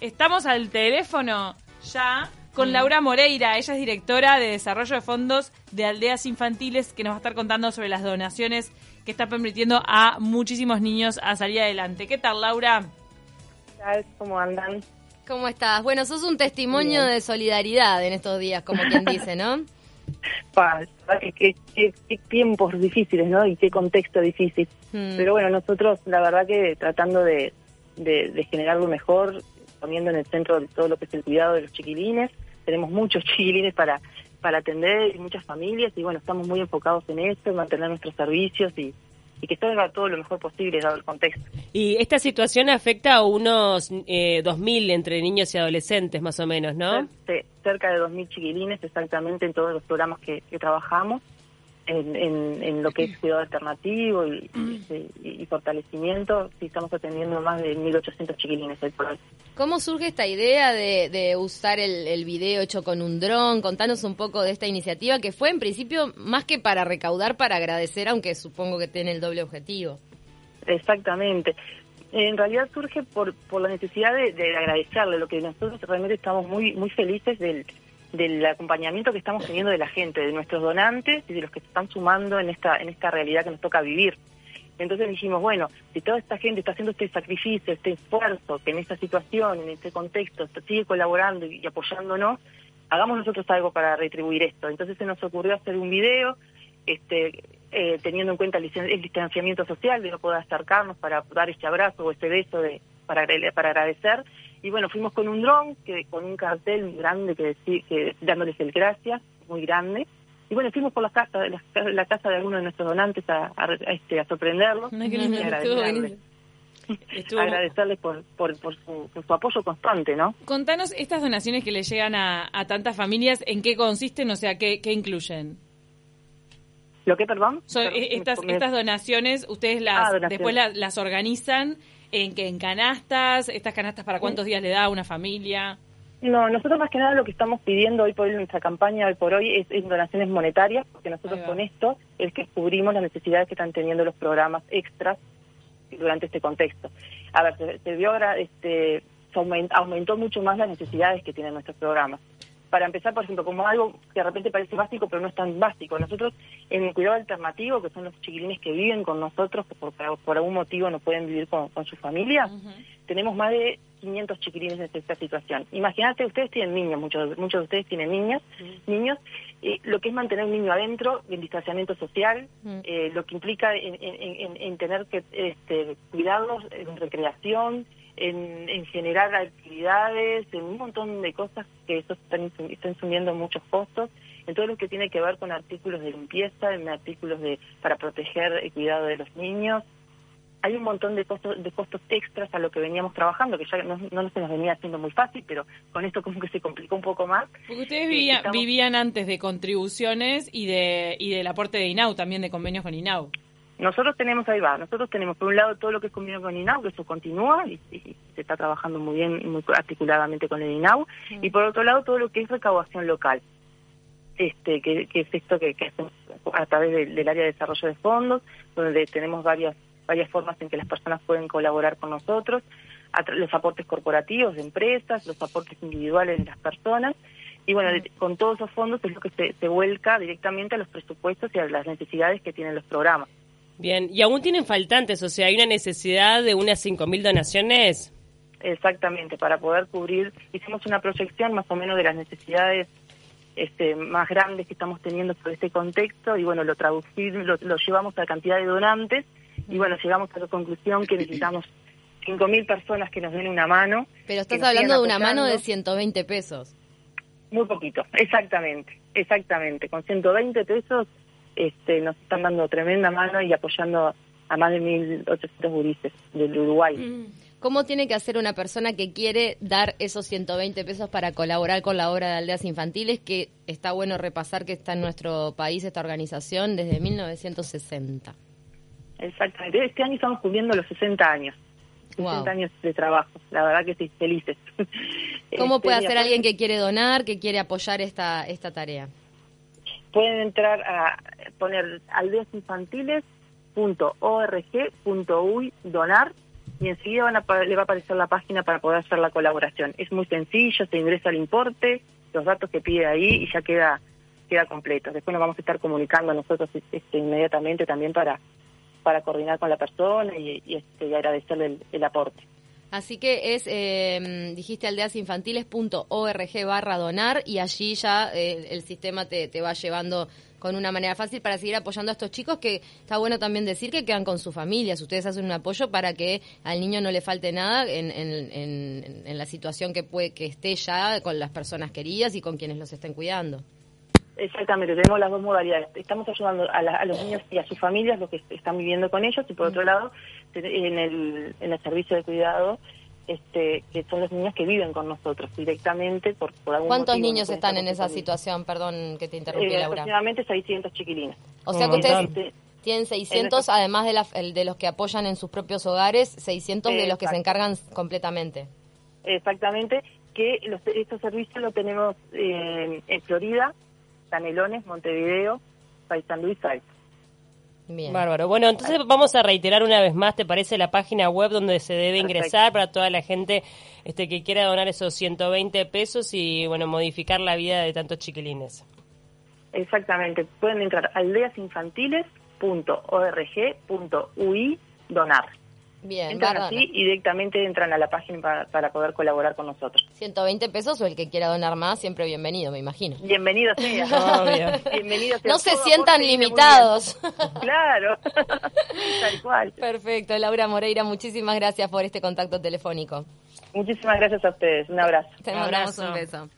Estamos al teléfono ya con Laura Moreira. Ella es directora de Desarrollo de Fondos de Aldeas Infantiles que nos va a estar contando sobre las donaciones que está permitiendo a muchísimos niños a salir adelante. ¿Qué tal, Laura? ¿Qué tal? ¿Cómo andan? ¿Cómo estás? Bueno, sos un testimonio de solidaridad en estos días, como quien dice, ¿no? Pa, qué, qué, qué, tiempos difíciles, ¿no? Y qué contexto difícil. Hmm. Pero bueno, nosotros la verdad que tratando de, de, de generar lo mejor, poniendo en el centro de todo lo que es el cuidado de los chiquilines. Tenemos muchos chiquilines para, para atender y muchas familias y bueno, estamos muy enfocados en esto, en mantener nuestros servicios y, y que salga todo lo mejor posible dado el contexto. Y esta situación afecta a unos eh, 2.000 entre niños y adolescentes más o menos, ¿no? Sí, cerca de 2.000 chiquilines exactamente en todos los programas que, que trabajamos. En, en, en, lo que es cuidado alternativo y, y, y, fortalecimiento, sí estamos atendiendo más de 1.800 chiquilines hoy por. ¿Cómo surge esta idea de, de usar el, el, video hecho con un dron? Contanos un poco de esta iniciativa que fue en principio más que para recaudar, para agradecer, aunque supongo que tiene el doble objetivo. Exactamente. En realidad surge por, por la necesidad de, de agradecerle, lo que nosotros realmente estamos muy, muy felices del del acompañamiento que estamos teniendo de la gente, de nuestros donantes y de los que se están sumando en esta, en esta realidad que nos toca vivir. Entonces dijimos, bueno, si toda esta gente está haciendo este sacrificio, este esfuerzo, que en esta situación, en este contexto, sigue colaborando y apoyándonos, hagamos nosotros algo para retribuir esto. Entonces se nos ocurrió hacer un video, este, eh, teniendo en cuenta el, distanciamiento social, de no poder acercarnos para dar ese abrazo o ese beso de, para, para agradecer, y bueno, fuimos con un dron, que con un cartel grande que, que dándoles el gracias, muy grande. Y bueno, fuimos por la casa, la, la casa de algunos de nuestros donantes a, a, a este, a sorprenderlos. No, y agradecerles, Estuvo... agradecerles por, por, por, su, por, su, apoyo constante, ¿no? Contanos estas donaciones que le llegan a, a tantas familias, ¿en qué consisten? O sea, ¿qué, qué incluyen? ¿Lo que, perdón? Perdón estas, me... estas donaciones, ustedes las Ah, donaciones. después las, las organizan en que en canastas, estas canastas para cuántos días le da a una familia. No, nosotros más que nada lo que estamos pidiendo hoy por hoy en nuestra campaña hoy por hoy es, es donaciones monetarias, porque nosotros con esto es que cubrimos las necesidades que están teniendo los programas extras durante este contexto. A ver, se, se vio ahora, este, se aumentó, aumentó mucho más las necesidades que tienen nuestros programas. Para empezar, por ejemplo, como algo que de repente parece básico, pero no es tan básico. Nosotros, en el cuidado alternativo, que son los chiquilines que viven con nosotros, que por, por algún motivo no pueden vivir con, con su familia, uh -huh. tenemos más de 500 chiquilines en esta situación. Imagínate, ustedes tienen niños, muchos, muchos de ustedes tienen niñas, uh -huh. niños, eh, lo que es mantener un niño adentro, en distanciamiento social, uh -huh. eh, lo que implica en, en, en, en tener que este, cuidarlos en recreación, en, en, generar actividades, en un montón de cosas que eso están, están sumiendo muchos costos, en todo lo que tiene que ver con artículos de limpieza, en artículos de para proteger el cuidado de los niños. Hay un montón de costos, de costos extras a lo que veníamos trabajando, que ya no, no se nos venía haciendo muy fácil, pero con esto como que se complicó un poco más. Porque ustedes vivían, Estamos... vivían antes de contribuciones y de y del aporte de INAU, también de convenios con INAU. Nosotros tenemos, ahí va, nosotros tenemos por un lado todo lo que es convenio con INAU, que eso continúa y, y se está trabajando muy bien y muy articuladamente con el INAU, sí. y por otro lado todo lo que es recaudación local, este que, que es esto que, que hacemos a través de, del área de desarrollo de fondos, donde tenemos varias varias formas en que las personas pueden colaborar con nosotros, los aportes corporativos de empresas, los aportes individuales de las personas, y bueno, con todos esos fondos es lo que se, se vuelca directamente a los presupuestos y a las necesidades que tienen los programas. Bien, y aún tienen faltantes, o sea, hay una necesidad de unas 5.000 donaciones. Exactamente, para poder cubrir, hicimos una proyección más o menos de las necesidades este, más grandes que estamos teniendo por este contexto y bueno, lo traducimos, lo, lo llevamos a la cantidad de donantes y bueno, llegamos a la conclusión que necesitamos 5.000 personas que nos den una mano. Pero estás hablando de una mano de 120 pesos. Muy poquito, exactamente, exactamente. Con 120 pesos este, nos están dando tremenda mano y apoyando a más de 1.800 gurises del Uruguay. ¿Cómo tiene que hacer una persona que quiere dar esos 120 pesos para colaborar con la obra de aldeas infantiles? Que está bueno repasar que está en nuestro país esta organización desde 1960. Exactamente. Este año estamos cumpliendo los 60 años. 60 wow. años de trabajo. La verdad que sí, felices. ¿Cómo puede hacer alguien que quiere donar, que quiere apoyar esta, esta tarea? Pueden entrar a poner aldeasinfantiles.org.uy donar y enseguida van a, le va a aparecer la página para poder hacer la colaboración. Es muy sencillo, se ingresa el importe, los datos que pide ahí y ya queda queda completo. Después nos vamos a estar comunicando nosotros este, inmediatamente también para para coordinar con la persona y, este, agradecerle el, aporte. Así que es, eh, dijiste aldeasinfantiles.org barra donar y allí ya eh, el sistema te, te va llevando con una manera fácil para seguir apoyando a estos chicos que está bueno también decir que quedan con sus familias. Ustedes hacen un apoyo para que al niño no le falte nada en, en, la situación que puede que esté ya con las personas queridas y con quienes los estén cuidando. Exactamente, tenemos las dos modalidades. Estamos ayudando a, los niños y a sus familias, los que están viviendo con ellos, y por otro lado, en el, en el servicio de cuidado este, que son los niños que viven con nosotros directamente por, por algún ¿Cuántos niños están en esa situación? Perdón que te interrumpí, eh, Laura. Aproximadamente 600 chiquilines. O sea que ustedes tienen 600, además de, de los que apoyan en sus propios hogares, 600 de los que se encargan completamente. Exactamente, que los, estos servicios los tenemos eh, en Florida, Canelones, Montevideo, Paysandú y Salto. Bárbaro. Bueno, entonces vamos a reiterar una vez más, ¿te parece la página web donde se debe ingresar para toda la gente este, que quiera donar esos 120 pesos y, bueno, modificar la vida de tantos chiquilines? Exactamente. Pueden entrar a aldeasinfantiles.org.ui donar. Bien, entran así y directamente entran a la página para, poder colaborar con nosotros. 120 pesos o el que quiera donar más, siempre bienvenido, me imagino. Bienvenido sea. Bienvenido No se sientan limitados. claro, tal cual. Perfecto, Laura Moreira, muchísimas gracias por este contacto telefónico. Muchísimas gracias a ustedes, un abrazo. Te mandamos un beso.